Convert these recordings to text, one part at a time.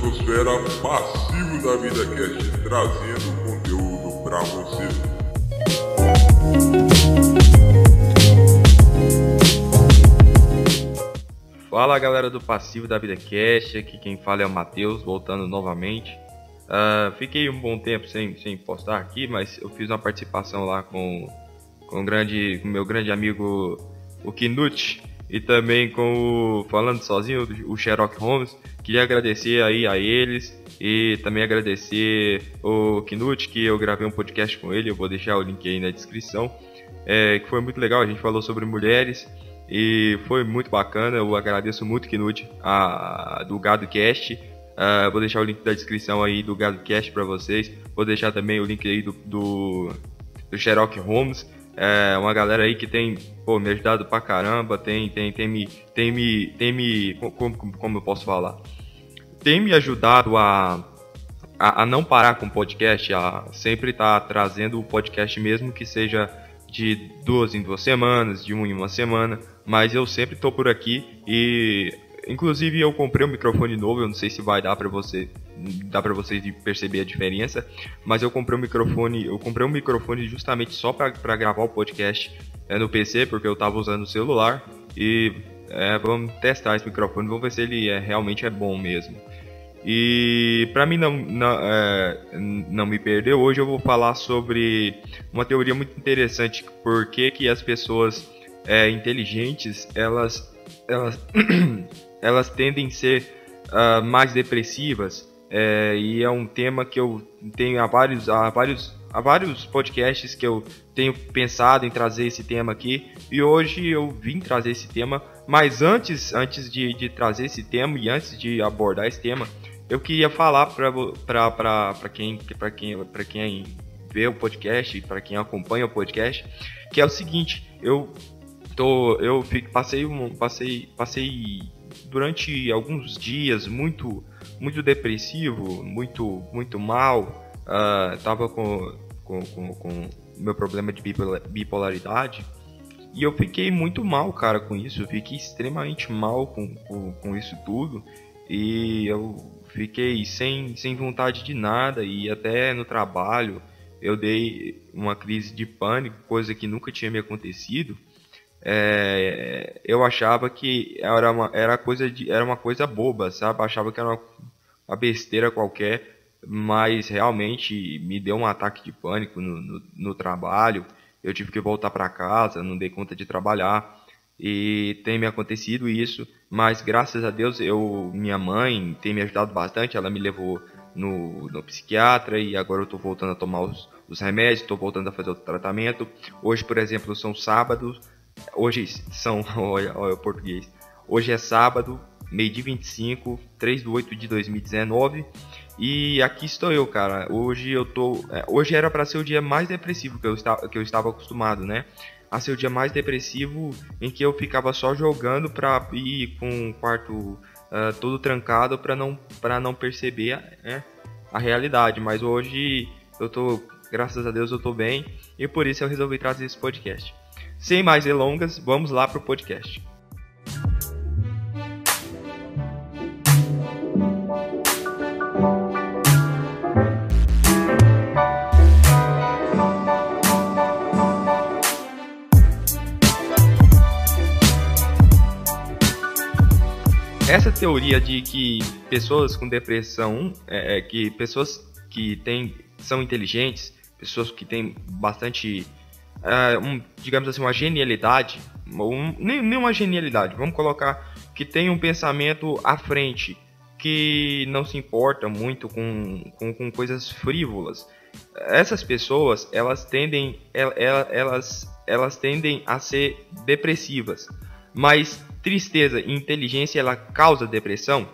podosfera passivo da Vida Cast, trazendo conteúdo para você. Fala galera do Passivo da Vida Cast, aqui quem fala é o Matheus, voltando novamente. Uh, fiquei um bom tempo sem, sem postar aqui, mas eu fiz uma participação lá com, com o grande, meu grande amigo o Knut e também com o falando sozinho o Sherlock Holmes. Queria agradecer aí a eles e também agradecer o Knut que eu gravei um podcast com ele. Eu vou deixar o link aí na descrição. É, que foi muito legal. A gente falou sobre mulheres e foi muito bacana. Eu agradeço muito Knut a, do Gado Cast. Uh, vou deixar o link da descrição aí do Gado Cast para vocês. Vou deixar também o link aí do, do, do Sherlock Holmes. É uma galera aí que tem pô, me ajudado pra caramba, tem, tem, tem me. Tem me. Tem me. Como, como eu posso falar? Tem me ajudado a, a, a não parar com o podcast, a sempre estar tá trazendo o podcast mesmo que seja de duas em duas semanas, de uma em uma semana, mas eu sempre estou por aqui e Inclusive eu comprei um microfone novo, eu não sei se vai dar para você, dá para vocês perceber a diferença, mas eu comprei um microfone, eu comprei um microfone justamente só para gravar o podcast é, no PC, porque eu estava usando o celular e é, vamos testar esse microfone, vamos ver se ele é, realmente é bom mesmo. E para mim não, não, é, não me perder, hoje eu vou falar sobre uma teoria muito interessante, por que, que as pessoas é, inteligentes, elas, elas elas tendem a ser uh, mais depressivas é, e é um tema que eu tenho há vários, há vários, há vários podcasts que eu tenho pensado em trazer esse tema aqui e hoje eu vim trazer esse tema, mas antes, antes de, de trazer esse tema e antes de abordar esse tema, eu queria falar para quem, quem, quem vê o podcast, para quem acompanha o podcast, que é o seguinte, eu tô, eu fico, passei, passei, passei durante alguns dias muito muito depressivo, muito muito mal, uh, tava com, com, com, com meu problema de bipolaridade e eu fiquei muito mal, cara, com isso. Eu fiquei extremamente mal com, com, com isso tudo e eu fiquei sem, sem vontade de nada e até no trabalho eu dei uma crise de pânico, coisa que nunca tinha me acontecido é, eu achava que era uma, era, coisa de, era uma coisa boba, sabe? achava que era uma, uma, besteira qualquer, mas realmente me deu um ataque de pânico no, no, no trabalho. Eu tive que voltar para casa, não dei conta de trabalhar e tem me acontecido isso, mas graças a Deus eu, minha mãe tem me ajudado bastante, ela me levou no, no psiquiatra e agora eu estou voltando a tomar os, os remédios, estou voltando a fazer o tratamento. Hoje, por exemplo, são sábados, Hoje são. Olha, olha o português. Hoje é sábado, meio de 25, 3 de 8 de 2019. E aqui estou eu, cara. Hoje eu tô. É, hoje era para ser o dia mais depressivo que eu, estava, que eu estava acostumado, né? A ser o dia mais depressivo em que eu ficava só jogando pra ir com o quarto uh, todo trancado para não, pra não perceber né, a realidade. Mas hoje eu tô. Graças a Deus eu tô bem. E por isso eu resolvi trazer esse podcast. Sem mais delongas, vamos lá para o podcast. Essa teoria de que pessoas com depressão, é, é que pessoas que têm, são inteligentes, pessoas que têm bastante uh, um, digamos assim, uma genialidade, um, nem, nem uma genialidade, vamos colocar que tem um pensamento à frente, que não se importa muito com, com, com coisas frívolas. Essas pessoas, elas tendem, elas, elas, elas tendem a ser depressivas. Mas tristeza e inteligência, ela causa depressão?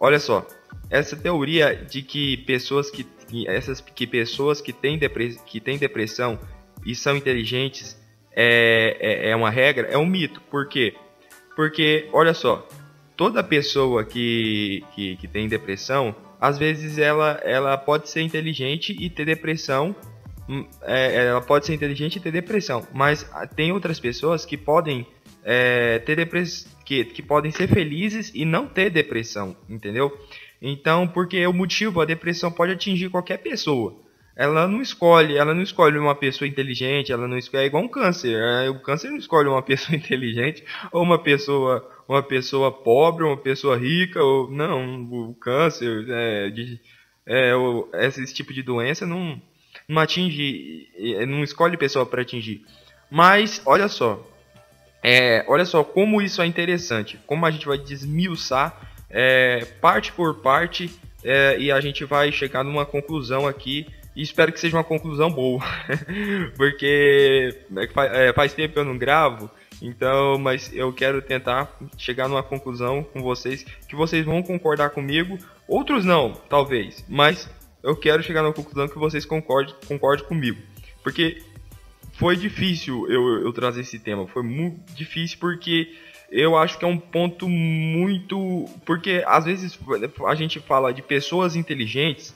Olha só, essa teoria de que pessoas que, essas que pessoas que têm, que têm depressão e são inteligentes é, é, é uma regra, é um mito. Por quê? Porque, olha só, toda pessoa que, que, que tem depressão, às vezes ela, ela pode ser inteligente e ter depressão. Hum, é, ela pode ser inteligente e ter depressão, mas tem outras pessoas que podem é, ter depressão, que, que podem ser felizes e não ter depressão, entendeu? Então, porque o motivo, a depressão pode atingir qualquer pessoa. Ela não escolhe, ela não escolhe uma pessoa inteligente, ela não escolhe, é igual um câncer. É, o câncer não escolhe uma pessoa inteligente ou uma pessoa, uma pessoa pobre, uma pessoa rica, ou não, o câncer, é, de, é, esse tipo de doença não, não atinge, não escolhe pessoa para atingir. Mas olha só, é, olha só como isso é interessante, como a gente vai desmiuçar é, parte por parte é, e a gente vai chegar numa conclusão aqui e espero que seja uma conclusão boa, porque é, é, faz tempo que eu não gravo, então, mas eu quero tentar chegar numa conclusão com vocês que vocês vão concordar comigo, outros não, talvez, mas eu quero chegar numa conclusão que vocês concordem, concordem comigo, porque foi difícil eu, eu trazer esse tema. Foi muito difícil porque eu acho que é um ponto muito. Porque às vezes a gente fala de pessoas inteligentes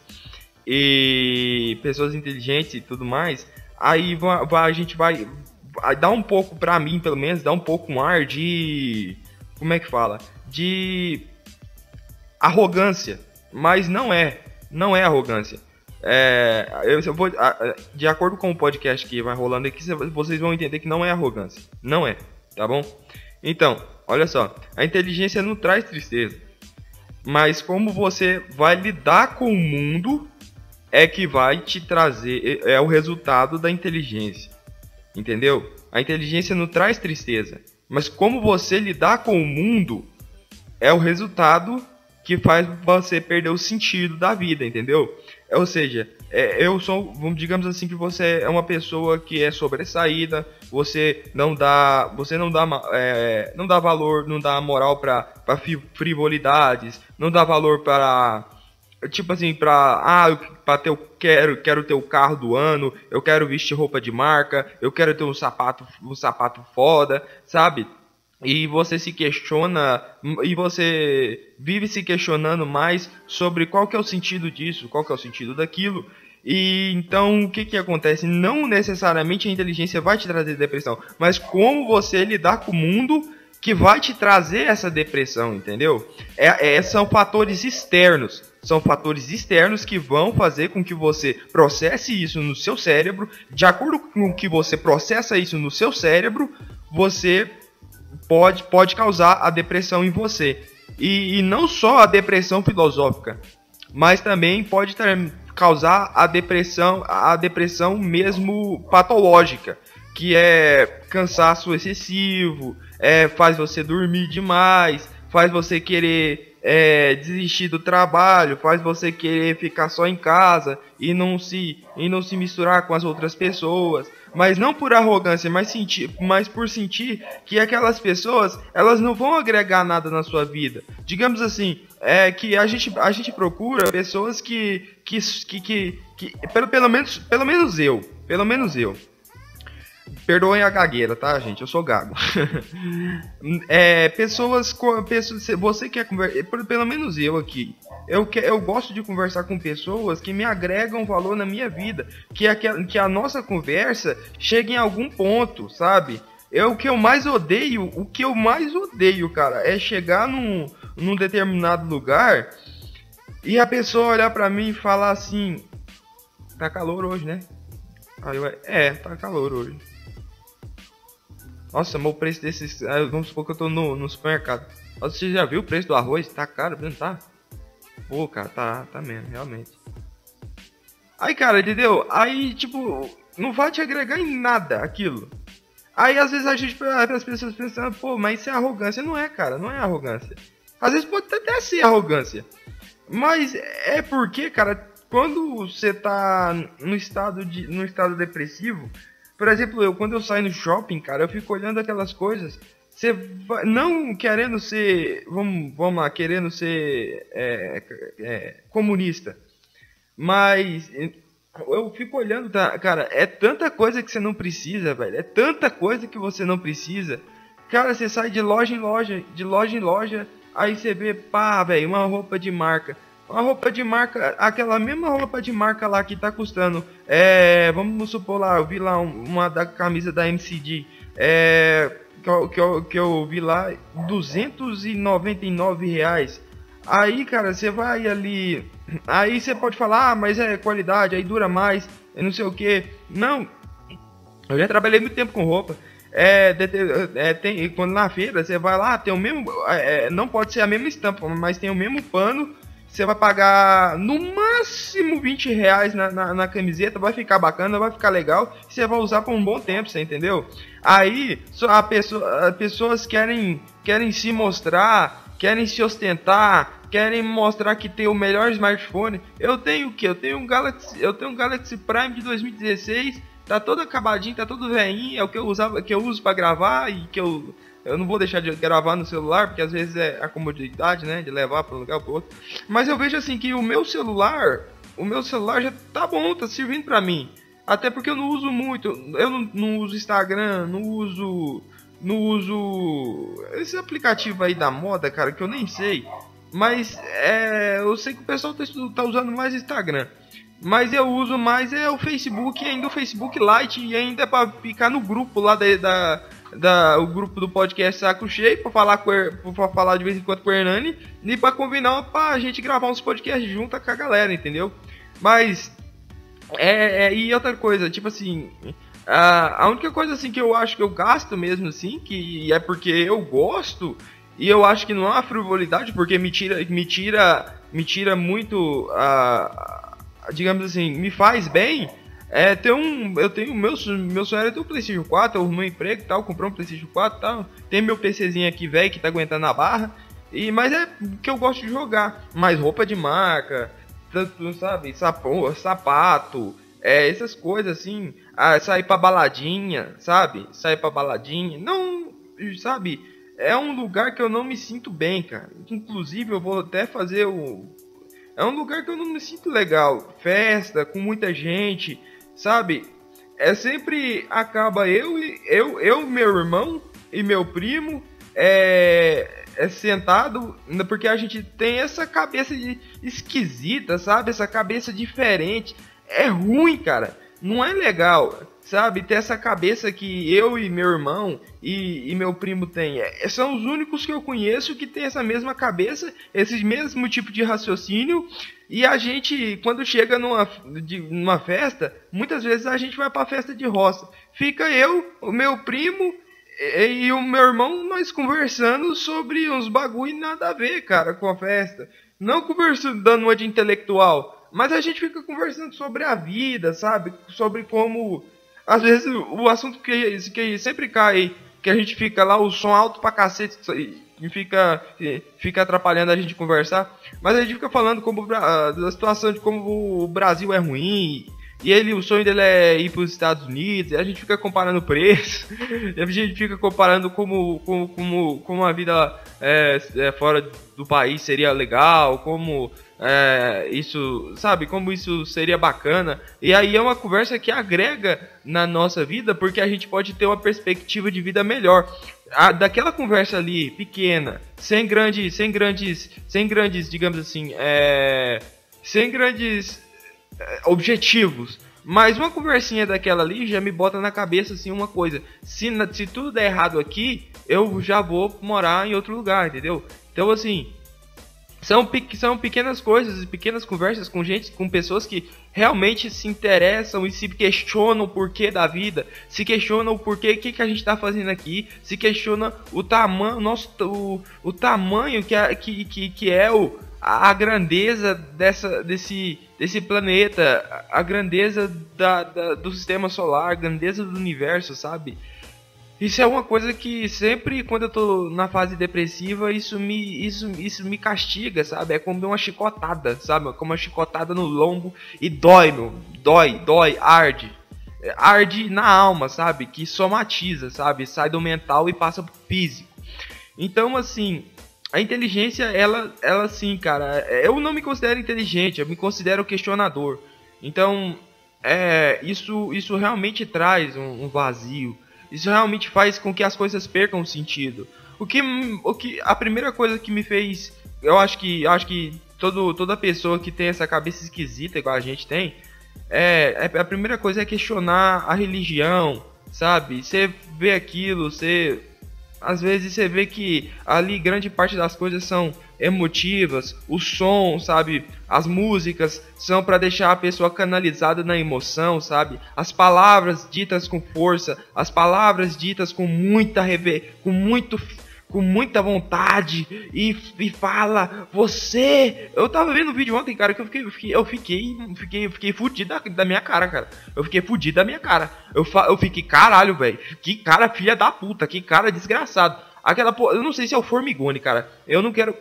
e pessoas inteligentes e tudo mais. Aí vai, vai, a gente vai, vai dar um pouco, pra mim pelo menos, dá um pouco um ar de. Como é que fala? De arrogância. Mas não é. Não é arrogância. É, eu, eu vou, de acordo com o podcast que vai rolando aqui, vocês vão entender que não é arrogância. Não é, tá bom? Então, olha só. A inteligência não traz tristeza. Mas como você vai lidar com o mundo é que vai te trazer. É, é o resultado da inteligência. Entendeu? A inteligência não traz tristeza. Mas como você lidar com o mundo é o resultado que faz você perder o sentido da vida, entendeu? Ou seja, é, eu sou, digamos assim que você é uma pessoa que é sobressaída, você não dá, você não dá, é, não dá valor, não dá moral para frivolidades, não dá valor para tipo assim para ah, para ter eu quero quero ter o carro do ano, eu quero vestir roupa de marca, eu quero ter um sapato um sapato foda, sabe? e você se questiona e você vive se questionando mais sobre qual que é o sentido disso, qual que é o sentido daquilo. E então o que que acontece? Não necessariamente a inteligência vai te trazer depressão, mas como você lidar com o mundo que vai te trazer essa depressão, entendeu? É, é, são fatores externos. São fatores externos que vão fazer com que você processe isso no seu cérebro. De acordo com que você processa isso no seu cérebro, você pode, pode causar a depressão em você. E, e não só a depressão filosófica, mas também pode ter, causar a depressão, a depressão mesmo patológica, que é cansaço excessivo, é, faz você dormir demais, faz você querer é, desistir do trabalho, faz você querer ficar só em casa e não se e não se misturar com as outras pessoas, mas não por arrogância, mas mas por sentir que aquelas pessoas elas não vão agregar nada na sua vida. Digamos assim, é que a gente a gente procura pessoas que que que, que, que pelo, pelo menos pelo menos eu, pelo menos eu Perdoem a gagueira, tá, gente? Eu sou gago. é, pessoas, pessoas. Você quer conversar. Pelo menos eu aqui. Eu, que, eu gosto de conversar com pessoas que me agregam valor na minha vida. Que a, que a nossa conversa chegue em algum ponto, sabe? É o que eu mais odeio. O que eu mais odeio, cara, é chegar num, num determinado lugar e a pessoa olhar pra mim e falar assim: Tá calor hoje, né? Aí eu, é, tá calor hoje. Nossa, mas o preço desses. Ah, vamos supor que eu tô no, no supermercado. Nossa, você já viu o preço do arroz? Tá caro, não tá? Pô, cara, tá, tá mesmo, realmente. Aí, cara, entendeu? Aí, tipo, não vai te agregar em nada aquilo. Aí, às vezes, a gente, as pessoas pensam, pô, mas isso é arrogância. Não é, cara, não é arrogância. Às vezes pode até ser arrogância. Mas é porque, cara, quando você tá no estado, de, no estado depressivo, por exemplo, eu quando eu saio no shopping, cara, eu fico olhando aquelas coisas. Você não querendo ser, vamos, vamos lá, querendo ser é, é, comunista, mas eu fico olhando, tá, cara, é tanta coisa que você não precisa, velho, é tanta coisa que você não precisa. Cara, você sai de loja em loja, de loja em loja, aí você vê, pá, velho, uma roupa de marca uma roupa de marca, aquela mesma roupa de marca lá que tá custando, é, vamos supor lá, eu vi lá uma da camisa da MCD, é, que eu, que que eu vi lá, 299 reais. Aí, cara, você vai ali. Aí você pode falar, ah, mas é qualidade, aí dura mais, é não sei o que. Não. Eu já trabalhei muito tempo com roupa. É, é, tem, quando na feira você vai lá, tem o mesmo. É, não pode ser a mesma estampa, mas tem o mesmo pano. Você vai pagar no máximo 20 reais na, na, na camiseta, vai ficar bacana, vai ficar legal. Você vai usar por um bom tempo, você entendeu? Aí a pessoa, as pessoas querem, querem se mostrar, querem se ostentar, querem mostrar que tem o melhor smartphone. Eu tenho o que? Eu tenho um Galaxy, eu tenho um Galaxy Prime de 2016 tá todo acabadinho, tá todo velhinho, é o que eu usava, que eu uso para gravar e que eu eu não vou deixar de gravar no celular, porque às vezes é a comodidade, né, de levar para um lugar para outro. Mas eu vejo assim que o meu celular, o meu celular já tá bom, tá servindo para mim. Até porque eu não uso muito, eu não, não uso Instagram, não uso não uso esse aplicativo aí da moda, cara, que eu nem sei. Mas é, eu sei que o pessoal tá, tá usando mais Instagram. Mas eu uso mais é o Facebook, ainda o Facebook Lite, e ainda é pra ficar no grupo lá da, da, da o grupo do podcast Saco Cheio, pra falar, com, pra falar de vez em quando com o Hernani, e pra combinar pra gente gravar uns podcasts junto com a galera, entendeu? Mas, é, é e outra coisa, tipo assim, a, a única coisa assim que eu acho que eu gasto mesmo assim, que é porque eu gosto, e eu acho que não é uma frivolidade, porque me tira, me tira, me tira muito a digamos assim, me faz bem, é ter um. Eu tenho. Meu, meu sonho era ter um PlayStation 4, eu arrumei um emprego e tal, comprei um PlayStation 4 e tal. Tem meu PCzinho aqui, velho, que tá aguentando a barra. E, mas é que eu gosto de jogar. Mais roupa de marca, tanto, sabe, sapo, sapato, é, essas coisas assim. Ah, sair pra baladinha, sabe? Sair pra baladinha. Não, sabe? É um lugar que eu não me sinto bem, cara. Inclusive, eu vou até fazer o é um lugar que eu não me sinto legal. Festa, com muita gente, sabe? É sempre acaba eu e eu, eu, meu irmão e meu primo é, é sentado porque a gente tem essa cabeça esquisita, sabe? Essa cabeça diferente. É ruim, cara. Não é legal sabe? Ter essa cabeça que eu e meu irmão e, e meu primo tem. É, são os únicos que eu conheço que tem essa mesma cabeça, esse mesmo tipo de raciocínio. E a gente, quando chega numa, de, numa festa, muitas vezes a gente vai pra festa de roça. Fica eu, o meu primo e, e o meu irmão, nós conversando sobre uns bagulho nada a ver, cara, com a festa. Não conversando, dando uma de intelectual, mas a gente fica conversando sobre a vida, sabe? Sobre como às vezes o assunto que, que sempre cai, que a gente fica lá, o som alto pra cacete, e fica, fica atrapalhando a gente conversar. Mas a gente fica falando como, da situação de como o Brasil é ruim. E ele, o sonho dele é ir para os Estados Unidos. E a gente fica comparando preço. a gente fica comparando como, como, como, como a vida é, é, fora do país seria legal. Como é, isso, sabe, como isso seria bacana. E aí é uma conversa que agrega na nossa vida, porque a gente pode ter uma perspectiva de vida melhor. A, daquela conversa ali pequena, sem grandes, sem grandes, sem grandes, digamos assim, é, sem grandes objetivos. Mas uma conversinha daquela ali já me bota na cabeça assim uma coisa. Se, se tudo der errado aqui, eu já vou morar em outro lugar, entendeu? Então assim, são, são pequenas coisas, pequenas conversas com gente, com pessoas que realmente se interessam e se questionam o porquê da vida, se questionam o porquê que, que a gente está fazendo aqui, se questiona o tamanho, nosso, o, o tamanho que, é, que, que, que é o, a grandeza dessa, desse, desse planeta, a grandeza da, da, do sistema solar, a grandeza do universo, sabe? Isso é uma coisa que sempre quando eu tô na fase depressiva, isso me isso, isso me castiga, sabe? É como uma chicotada, sabe? Como uma chicotada no lombo e dói, meu. Dói, dói, arde. Arde na alma, sabe? Que somatiza, sabe? Sai do mental e passa pro físico. Então, assim, a inteligência, ela, ela sim, cara, eu não me considero inteligente, eu me considero questionador. Então, é, isso, isso realmente traz um, um vazio isso realmente faz com que as coisas percam sentido. O que, o que a primeira coisa que me fez, eu acho que, acho que todo, toda pessoa que tem essa cabeça esquisita igual a gente tem, é, é a primeira coisa é questionar a religião, sabe? Você vê aquilo, você Às vezes você vê que ali grande parte das coisas são emotivas, o som, sabe? As músicas são para deixar a pessoa canalizada na emoção, sabe? As palavras ditas com força, as palavras ditas com muita reve com muito com muita vontade e, e fala, você. Eu tava vendo o vídeo ontem, cara, que eu fiquei, eu fiquei, eu fiquei, fiquei, fudido da, da, minha cara, cara. Eu fiquei fudido da minha cara. Eu, fa, eu fiquei, caralho, velho. Que cara filha da puta, que cara desgraçado. Aquela porra, eu não sei se é o Formigone, cara. Eu não quero.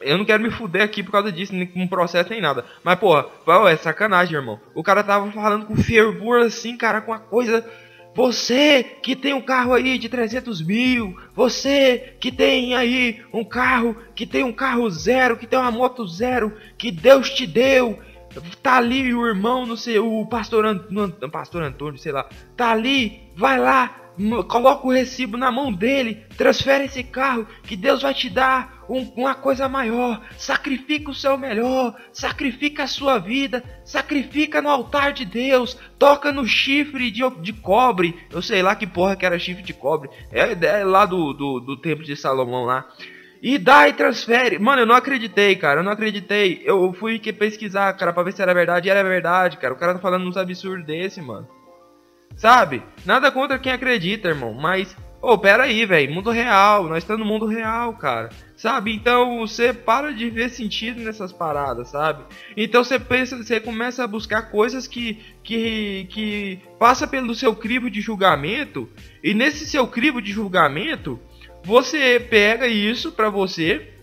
Eu não quero me fuder aqui por causa disso, nem com processo nem nada. Mas, porra, é sacanagem, irmão. O cara tava falando com fervor assim, cara, com a coisa você que tem um carro aí de 300 mil, você que tem aí um carro, que tem um carro zero, que tem uma moto zero, que Deus te deu, tá ali o irmão, não sei, o pastor, pastor Antônio, sei lá, tá ali, vai lá, coloca o recibo na mão dele, transfere esse carro, que Deus vai te dar um, uma coisa maior. Sacrifica o seu melhor, sacrifica a sua vida, sacrifica no altar de Deus, toca no chifre de, de cobre. Eu sei lá que porra que era chifre de cobre. É, é lá do, do, do templo de Salomão lá. E dá e transfere. Mano, eu não acreditei, cara. Eu não acreditei. Eu fui que pesquisar, cara, pra ver se era verdade. E era verdade, cara. O cara tá falando uns absurdos desse, mano. Sabe? Nada contra quem acredita, irmão. Mas, ô, oh, pera aí, velho. Mundo real. Nós estamos no mundo real, cara. Sabe? Então você para de ver sentido nessas paradas, sabe? Então você pensa, você começa a buscar coisas que que que passa pelo seu crivo de julgamento e nesse seu crivo de julgamento você pega isso para você,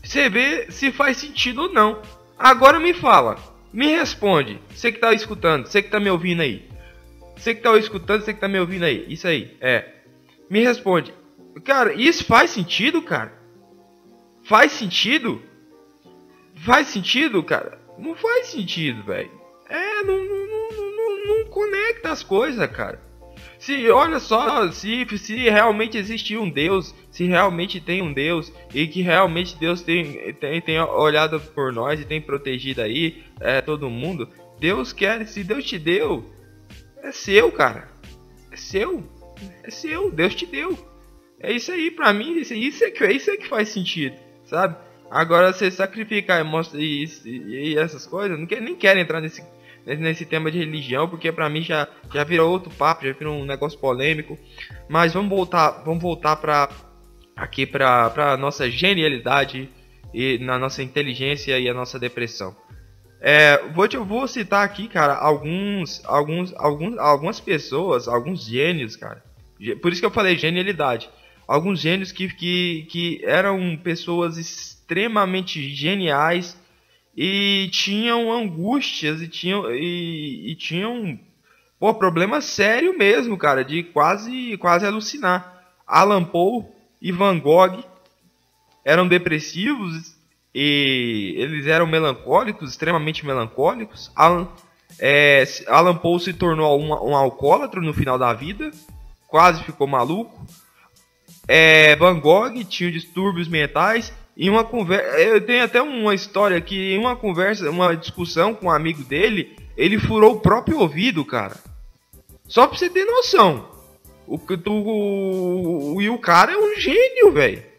você vê se faz sentido ou não. Agora me fala, me responde, você que tá escutando, você que tá me ouvindo aí. Você que tá escutando, você que tá me ouvindo aí. Isso aí, é. Me responde. Cara, isso faz sentido, cara? Faz sentido? Faz sentido, cara? Não faz sentido, velho. É, não, não, não, não, conecta as coisas, cara. Se, olha só, se, se realmente existe um Deus, se realmente tem um Deus e que realmente Deus tem, tem, tem olhado por nós e tem protegido aí é, todo mundo, Deus quer, se Deus te deu, é seu, cara. É seu. É seu. Deus te deu. É isso aí, pra mim, isso, é, que, isso é que faz sentido, sabe? Agora, você sacrificar e, e, e essas coisas, não quer, nem quero entrar nesse, nesse tema de religião, porque pra mim já, já virou outro papo, já virou um negócio polêmico. Mas vamos voltar, vamos voltar pra, aqui pra, pra nossa genialidade e na nossa inteligência e a nossa depressão. É, vou, te, vou citar aqui, cara, alguns, alguns, alguns, algumas pessoas, alguns gênios, cara. Por isso que eu falei genialidade. Alguns gênios que, que, que eram pessoas extremamente geniais e tinham angústias e tinham, e, e tinham pô, problema sério mesmo, cara, de quase, quase alucinar. Alan Poe e Van Gogh eram depressivos e eles eram melancólicos, extremamente melancólicos. Alan, é, Alan Poe se tornou um, um alcoólatra no final da vida, quase ficou maluco. É, Van Gogh tinha distúrbios mentais e uma conversa. Eu tenho até uma história que em uma conversa, uma discussão com um amigo dele, ele furou o próprio ouvido, cara. Só pra você ter noção. O, o, o, e o cara é um gênio, velho.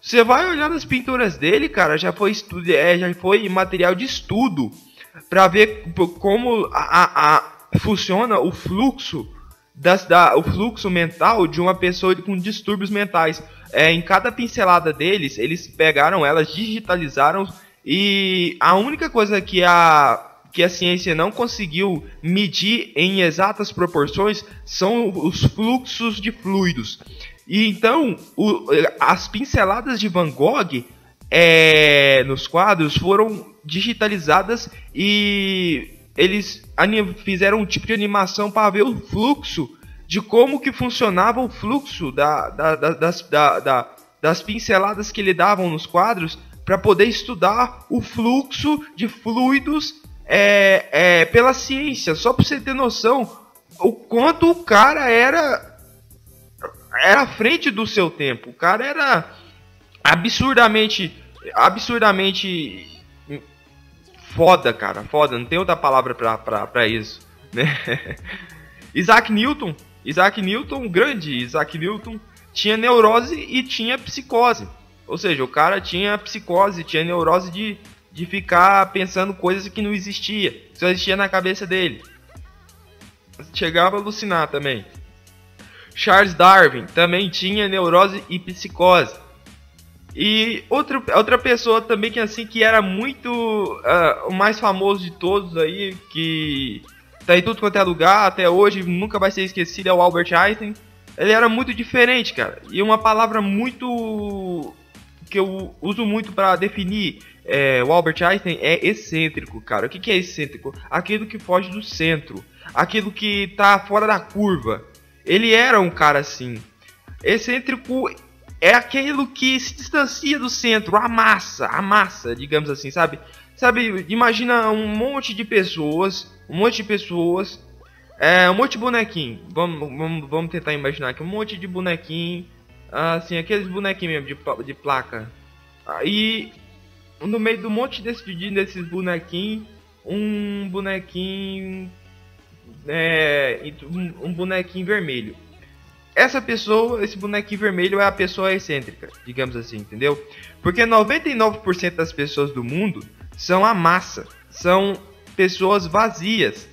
Você vai olhar nas pinturas dele, cara, já foi estudo, é, já foi material de estudo para ver como a, a, a, funciona o fluxo das, da, o fluxo mental de uma pessoa com distúrbios mentais. É, em cada pincelada deles, eles pegaram elas, digitalizaram e a única coisa que a que a ciência não conseguiu medir em exatas proporções são os fluxos de fluidos. E então, o, as pinceladas de Van Gogh é, nos quadros foram digitalizadas e eles fizeram um tipo de animação para ver o fluxo de como que funcionava o fluxo da, da, da, das, das pinceladas que ele davam nos quadros para poder estudar o fluxo de fluidos é, é, pela ciência, só para você ter noção o quanto o cara era era à frente do seu tempo. O cara era absurdamente absurdamente foda, cara. Foda, não tem outra palavra pra, pra, pra isso. Né? Isaac Newton. Isaac Newton, grande Isaac Newton. tinha neurose e tinha psicose. Ou seja, o cara tinha psicose, tinha neurose de, de ficar pensando coisas que não existia, só existia na cabeça dele. Chegava a alucinar também. Charles Darwin também tinha neurose e psicose. E outra, outra pessoa também que assim que era muito uh, o mais famoso de todos aí, que tá em tudo quanto é lugar, até hoje nunca vai ser esquecido, é o Albert Einstein. Ele era muito diferente, cara. E uma palavra muito que eu uso muito para definir é, o Albert Einstein é excêntrico, cara. O que, que é excêntrico? Aquilo que foge do centro, aquilo que tá fora da curva. Ele era um cara assim. Excêntrico é aquilo que se distancia do centro, a massa, a massa, digamos assim, sabe? Sabe, imagina um monte de pessoas, um monte de pessoas, é, um monte de bonequinho. Vamos, vamos, vamos tentar imaginar aqui, um monte de bonequinho, assim, aqueles bonequinhos mesmo de, de placa. Aí, no meio do monte desse, desses bonequinhos, um bonequinho, é, um, bonequinho vermelho essa pessoa, esse bonequinho vermelho é a pessoa excêntrica, digamos assim, entendeu? Porque 99% das pessoas do mundo são a massa, são pessoas vazias,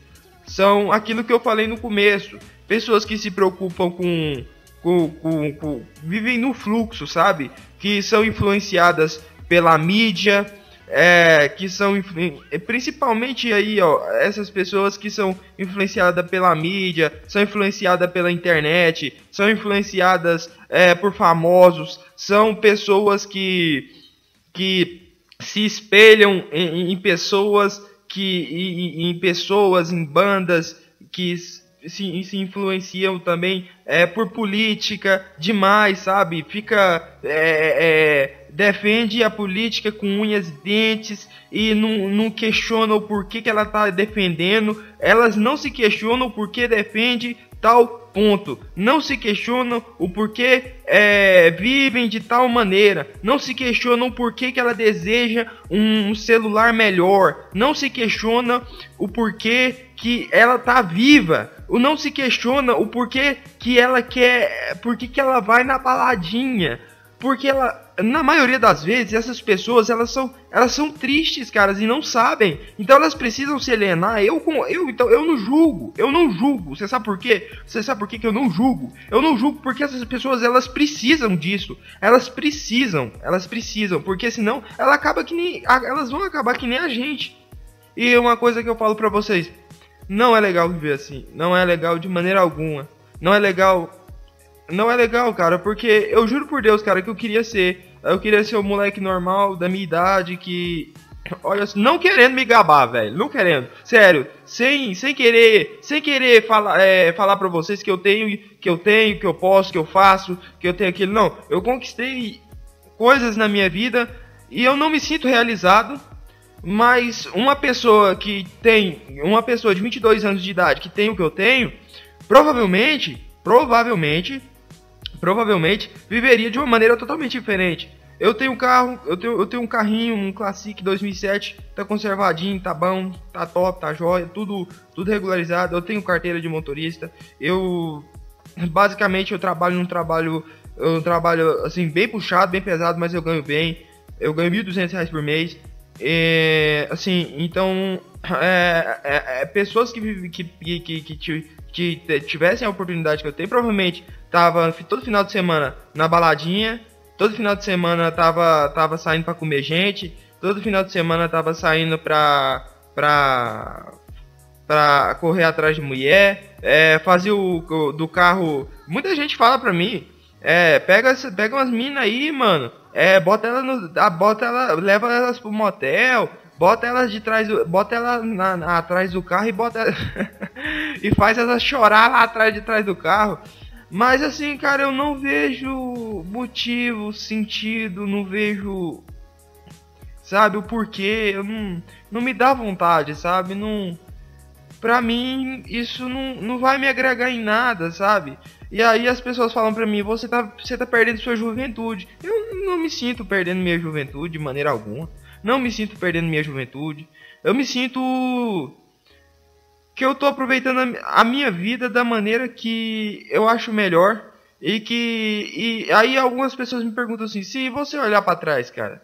são aquilo que eu falei no começo, pessoas que se preocupam com, com, com, com vivem no fluxo, sabe? Que são influenciadas pela mídia, é, que são é, principalmente aí, ó, essas pessoas que são influenciadas pela mídia, são influenciadas pela internet, são influenciadas é, por famosos, são pessoas que, que se espelham em, em pessoas que em, em, pessoas, em bandas que se, se influenciam também é, por política demais, sabe? Fica é, é, defende a política com unhas e dentes e não, não questiona o porquê que ela está defendendo. Elas não se questionam o porquê defende tal ponto. Não se questionam o porquê é, vivem de tal maneira. Não se questionam o porquê que ela deseja um celular melhor. Não se questiona o porquê que ela tá viva. Não se questiona o porquê que ela quer, porquê que ela vai na baladinha. Porque ela na maioria das vezes, essas pessoas, elas são, elas são tristes, caras, e não sabem. Então elas precisam se alienar. Eu, eu, então, eu não julgo. Eu não julgo. Você sabe por quê? Você sabe por quê que eu não julgo? Eu não julgo porque essas pessoas, elas precisam disso. Elas precisam. Elas precisam. Porque senão, ela acaba que nem, elas vão acabar que nem a gente. E uma coisa que eu falo pra vocês. Não é legal viver assim. Não é legal de maneira alguma. Não é legal não é legal, cara, porque eu juro por Deus, cara, que eu queria ser eu queria ser um moleque normal, da minha idade, que. Olha, não querendo me gabar, velho. Não querendo. Sério. Sem, sem querer. Sem querer falar, é, falar pra vocês que eu tenho, que eu tenho, que eu posso, que eu faço, que eu tenho aquilo. Não. Eu conquistei coisas na minha vida e eu não me sinto realizado. Mas uma pessoa que tem. Uma pessoa de 22 anos de idade que tem o que eu tenho. Provavelmente. Provavelmente provavelmente viveria de uma maneira totalmente diferente. Eu tenho um carro, eu tenho, eu tenho um carrinho, um Classic 2007, tá conservadinho, tá bom, tá top, tá jóia, tudo, tudo regularizado. Eu tenho carteira de motorista. Eu basicamente eu trabalho num trabalho, eu trabalho assim bem puxado, bem pesado, mas eu ganho bem. Eu ganho 1.200 reais por mês. E, assim, então é, é, é pessoas que, que, que, que, que que tivessem a oportunidade que eu tenho, provavelmente tava todo final de semana na baladinha, todo final de semana tava, tava saindo para comer gente, todo final de semana tava saindo pra, pra, pra correr atrás de mulher, é, fazia o, o, do carro. Muita gente fala pra mim, é, pega, pega umas minas aí, mano, é, bota ela no. Bota ela, leva elas pro motel, bota elas de trás, do, bota ela na, na, atrás do carro e bota e faz ela chorar lá atrás de trás do carro. Mas assim, cara, eu não vejo motivo, sentido, não vejo sabe o porquê, eu não não me dá vontade, sabe? Não Pra mim, isso não, não vai me agregar em nada, sabe? E aí as pessoas falam pra mim, você tá, você tá perdendo sua juventude. Eu não me sinto perdendo minha juventude de maneira alguma. Não me sinto perdendo minha juventude. Eu me sinto que eu tô aproveitando a minha vida da maneira que eu acho melhor. E que. E aí algumas pessoas me perguntam assim, se você olhar para trás, cara.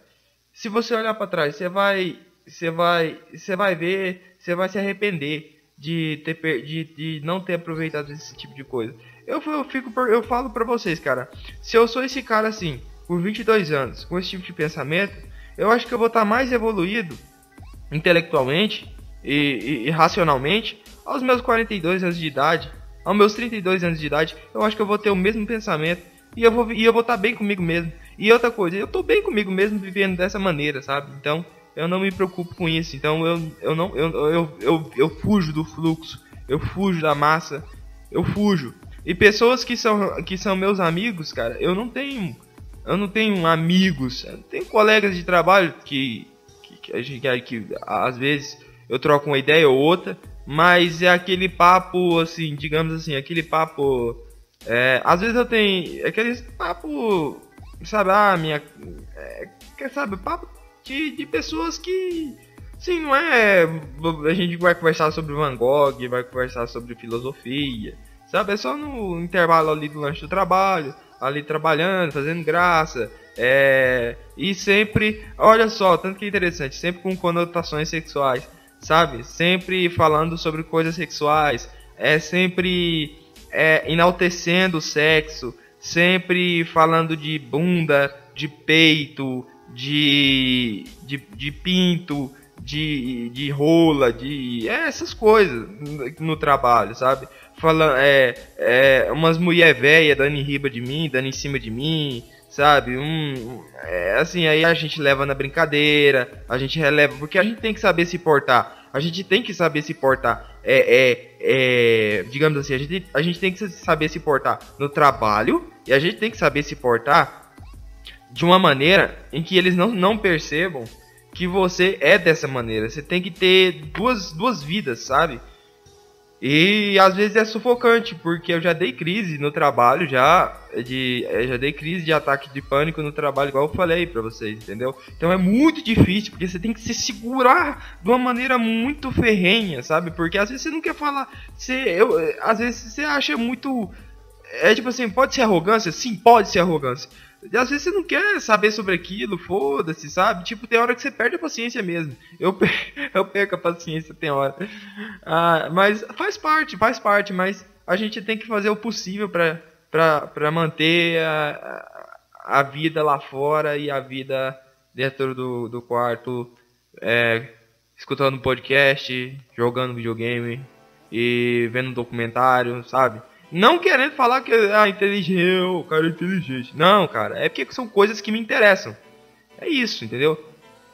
Se você olhar para trás, você vai. Você vai. Você vai ver. Você vai se arrepender de, ter, de, de não ter aproveitado esse tipo de coisa. Eu, eu, fico, eu falo pra vocês, cara. Se eu sou esse cara assim, por 22 anos, com esse tipo de pensamento, eu acho que eu vou estar mais evoluído intelectualmente e, e, e racionalmente aos meus 42 anos de idade. Aos meus 32 anos de idade, eu acho que eu vou ter o mesmo pensamento e eu vou e eu vou estar bem comigo mesmo. E outra coisa, eu tô bem comigo mesmo vivendo dessa maneira, sabe? Então, eu não me preocupo com isso. Então, eu, eu não eu, eu, eu, eu fujo do fluxo, eu fujo da massa, eu fujo. E pessoas que são que são meus amigos, cara, eu não tenho eu não tenho amigos, eu tenho colegas de trabalho que que, que, que, que às vezes eu troco uma ideia ou outra, mas é aquele papo assim, digamos assim, aquele papo é, às vezes eu tenho aquele papo, sabe, ah, minha é, quer sabe, papo de, de pessoas que sim, não é a gente vai conversar sobre Van Gogh, vai conversar sobre filosofia, sabe? É só no intervalo ali do lanche do trabalho, ali trabalhando, fazendo graça. É... E sempre, olha só, tanto que é interessante, sempre com conotações sexuais, sabe? Sempre falando sobre coisas sexuais, é sempre é, enaltecendo o sexo, sempre falando de bunda, de peito, de, de, de pinto, de, de rola, de é, essas coisas no trabalho, sabe? Falando, é, é, umas mulher velha dando em riba de mim, dando em cima de mim, sabe? Um, é, assim, aí a gente leva na brincadeira, a gente releva, porque a gente tem que saber se portar, a gente tem que saber se portar, é, é, é digamos assim, a gente, a gente tem que saber se portar no trabalho e a gente tem que saber se portar de uma maneira em que eles não, não percebam que você é dessa maneira. Você tem que ter duas, duas vidas, sabe? E às vezes é sufocante, porque eu já dei crise no trabalho, já de já dei crise de ataque de pânico no trabalho, igual eu falei para vocês, entendeu? Então é muito difícil, porque você tem que se segurar de uma maneira muito ferrenha, sabe? Porque às vezes você não quer falar, você eu, às vezes você acha muito é tipo assim, pode ser arrogância? Sim, pode ser arrogância. E às vezes você não quer saber sobre aquilo, foda-se, sabe? Tipo, tem hora que você perde a paciência mesmo. Eu, eu perco a paciência, tem hora. Ah, mas faz parte, faz parte, mas a gente tem que fazer o possível pra manter a, a vida lá fora e a vida dentro do, do quarto, é, escutando podcast, jogando videogame e vendo um documentário, sabe? Não querendo falar que ah, inteligente, o cara é inteligente. Não, cara, é porque são coisas que me interessam. É isso, entendeu?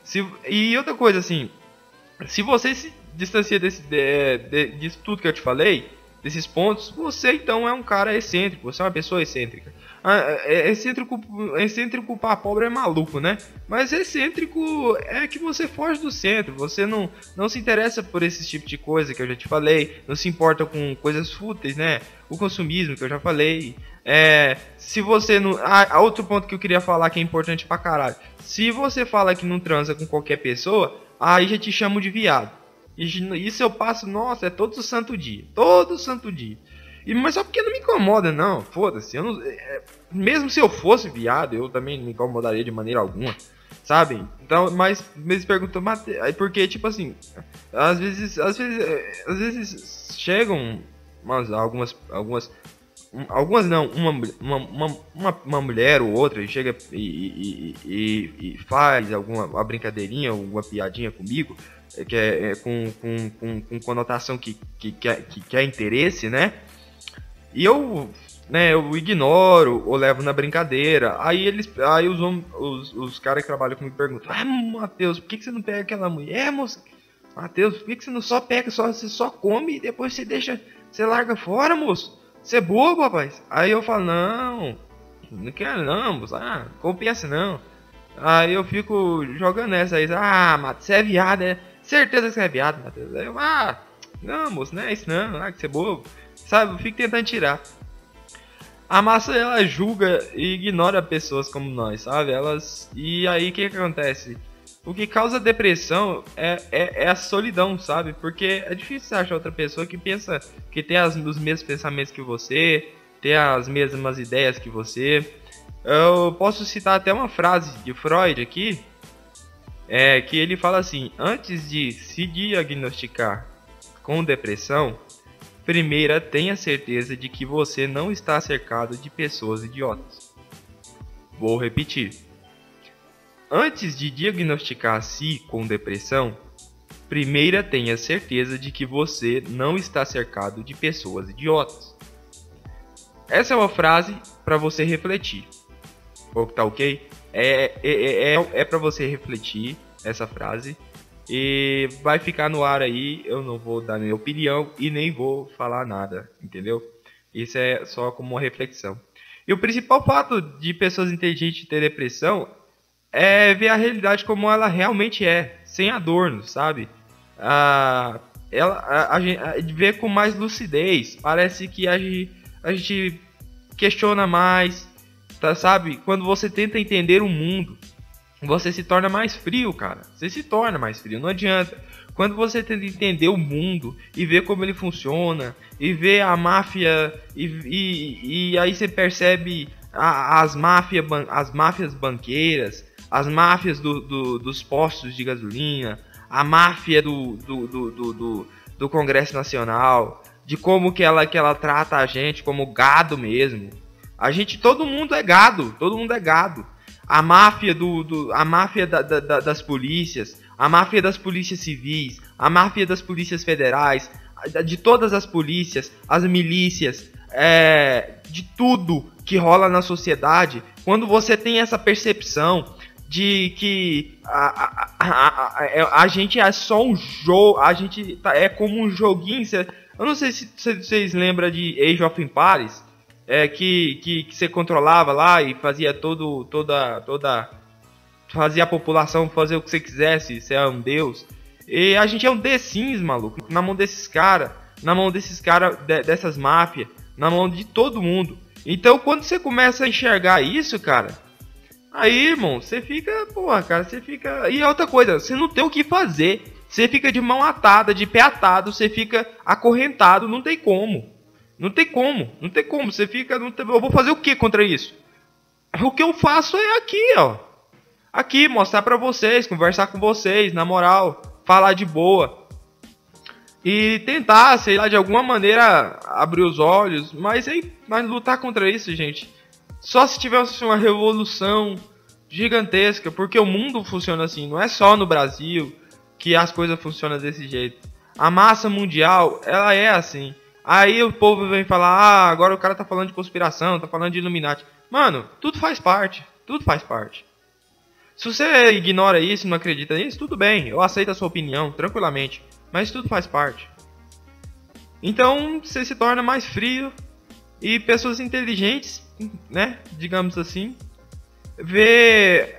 Se, e outra coisa, assim, se você se distancia desse, de, de, disso tudo que eu te falei, desses pontos, você então é um cara excêntrico, você é uma pessoa excêntrica. Ah, excêntrico, excêntrico para pobre é maluco, né? Mas excêntrico é que você foge do centro, você não, não se interessa por esse tipo de coisa que eu já te falei, não se importa com coisas fúteis, né? O consumismo que eu já falei. É, se você não. Ah, outro ponto que eu queria falar que é importante pra caralho. Se você fala que não transa com qualquer pessoa, aí já te chamo de viado. Isso eu passo, nossa, é todo santo dia. Todo santo dia. E, mas só porque não me incomoda, não. Foda-se. Não, é, mesmo se eu fosse viado, eu também não me incomodaria de maneira alguma. Sabe? Então, mas me perguntam, porque, tipo assim, às vezes, às vezes, é, às vezes chegam umas, algumas, algumas, algumas não, uma, uma, uma, uma, uma mulher ou outra chega e, e, e, e, faz alguma uma brincadeirinha, alguma piadinha comigo, é, que é, é com, com, com, com, conotação que, que, que, é, que é interesse, né? E eu, né, eu ignoro ou levo na brincadeira. Aí eles, aí os, os, os caras que trabalham comigo perguntam: Ah, Matheus, por que, que você não pega aquela mulher, moça? Matheus, por que, que você não só pega, só, você só come e depois você deixa, você larga fora, moço? Você é bobo, rapaz? Aí eu falo: Não, não quero não, moço. Ah, compensa não. Aí eu fico jogando essa aí. Ah, Matheus, você é viado, é? Certeza que você é viado, Matheus. Aí eu, ah, não, moço, não é isso não. Ah, que você é bobo. Sabe, eu fico tentando tirar. A massa ela julga e ignora pessoas como nós, sabe? Elas e aí o que, que, acontece? O que causa depressão é, é, é, a solidão, sabe? Porque é difícil achar outra pessoa que pensa que tem as, os mesmos pensamentos que você, ter as mesmas ideias que você. Eu posso citar até uma frase de Freud aqui, é que ele fala assim: antes de se diagnosticar com depressão, primeira tenha certeza de que você não está cercado de pessoas idiotas. Vou repetir. Antes de diagnosticar-se com depressão, primeira tenha certeza de que você não está cercado de pessoas idiotas. Essa é uma frase para você refletir. Tá ok? É, é, é, é, é para você refletir essa frase. E vai ficar no ar aí. Eu não vou dar minha opinião e nem vou falar nada. Entendeu? Isso é só como uma reflexão. E o principal fato de pessoas inteligentes ter depressão é ver a realidade como ela realmente é, sem adornos, sabe? Ah, ela, a, a, a, ver com mais lucidez. Parece que a a gente questiona mais, tá, sabe? Quando você tenta entender o mundo, você se torna mais frio, cara. Você se torna mais frio, não adianta. Quando você tenta entender o mundo e ver como ele funciona, e ver a máfia, e, e, e aí você percebe a, as, máfia, as máfias banqueiras, as máfias do, do, dos postos de gasolina, a máfia do, do, do, do, Congresso Nacional, de como que ela, que ela trata a gente como gado mesmo. A gente, todo mundo é gado, todo mundo é gado. A máfia do, do a máfia da, da, das polícias, a máfia das polícias civis, a máfia das polícias federais, de todas as polícias, as milícias, é, de tudo que rola na sociedade. Quando você tem essa percepção de que a, a, a, a, é, gente é só um jogo, a gente tá, é como um joguinho. Eu não sei se, se vocês lembram de Age of Empires, é, que, que, que, você controlava lá e fazia todo, toda, toda. Fazia a população fazer o que você quisesse, você é um deus. E a gente é um The Sims, maluco, na mão desses caras, na mão desses caras, de, dessas máfias, na mão de todo mundo. Então quando você começa a enxergar isso, cara, aí, irmão, você fica, porra, cara, você fica. E outra coisa, você não tem o que fazer. Você fica de mão atada, de pé atado, você fica acorrentado, não tem como. Não tem como, não tem como. Você fica, tem... eu vou fazer o que contra isso? O que eu faço é aqui, ó. Aqui, mostrar para vocês, conversar com vocês, na moral, falar de boa. E tentar, sei lá, de alguma maneira abrir os olhos, mas aí, mas lutar contra isso, gente. Só se tivesse uma revolução gigantesca, porque o mundo funciona assim, não é só no Brasil, que as coisas funcionam desse jeito. A massa mundial, ela é assim. Aí o povo vem falar, ah, agora o cara tá falando de conspiração, tá falando de Illuminati. Mano, tudo faz parte, tudo faz parte. Se você ignora isso, não acredita nisso, tudo bem, eu aceito a sua opinião, tranquilamente. Mas tudo faz parte. Então você se torna mais frio e pessoas inteligentes, né, digamos assim, vê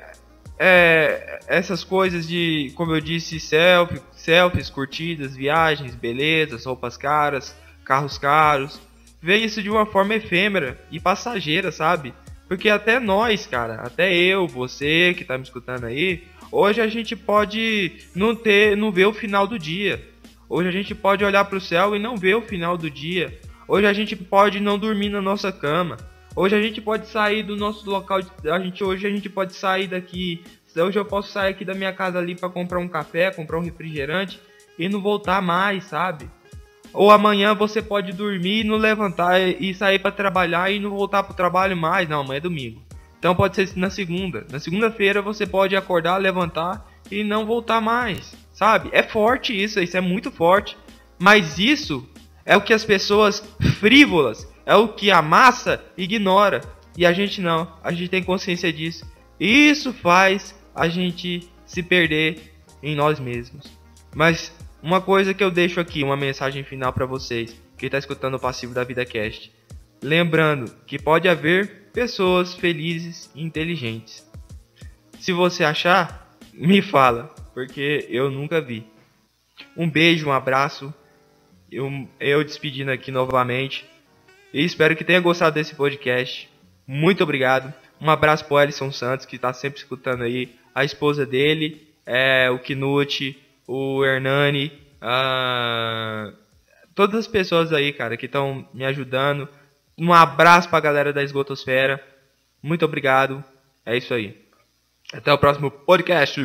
é, essas coisas de, como eu disse, selfie, selfies, curtidas, viagens, belezas, roupas caras, carros caros. Vê isso de uma forma efêmera e passageira, sabe? Porque até nós, cara, até eu, você que tá me escutando aí, hoje a gente pode não ter, não ver o final do dia. Hoje a gente pode olhar para o céu e não ver o final do dia. Hoje a gente pode não dormir na nossa cama. Hoje a gente pode sair do nosso local, de, a gente hoje a gente pode sair daqui. Hoje eu posso sair aqui da minha casa ali para comprar um café, comprar um refrigerante e não voltar mais, sabe? Ou amanhã você pode dormir, não levantar e sair para trabalhar e não voltar para o trabalho mais. Não, amanhã é domingo. Então pode ser na segunda. Na segunda-feira você pode acordar, levantar e não voltar mais, sabe? É forte isso, isso é muito forte. Mas isso é o que as pessoas frívolas é o que a massa ignora. E a gente não, a gente tem consciência disso. Isso faz a gente se perder em nós mesmos. Mas uma coisa que eu deixo aqui, uma mensagem final para vocês que está escutando o passivo da Vida Cast. Lembrando que pode haver pessoas felizes e inteligentes. Se você achar, me fala, porque eu nunca vi. Um beijo, um abraço. Eu, eu despedindo aqui novamente. E espero que tenha gostado desse podcast. Muito obrigado. Um abraço pro Ellison Santos, que está sempre escutando aí. A esposa dele, é, o Knut, o Hernani. todas as pessoas aí, cara, que estão me ajudando. Um abraço pra galera da Esgotosfera. Muito obrigado. É isso aí. Até o próximo podcast.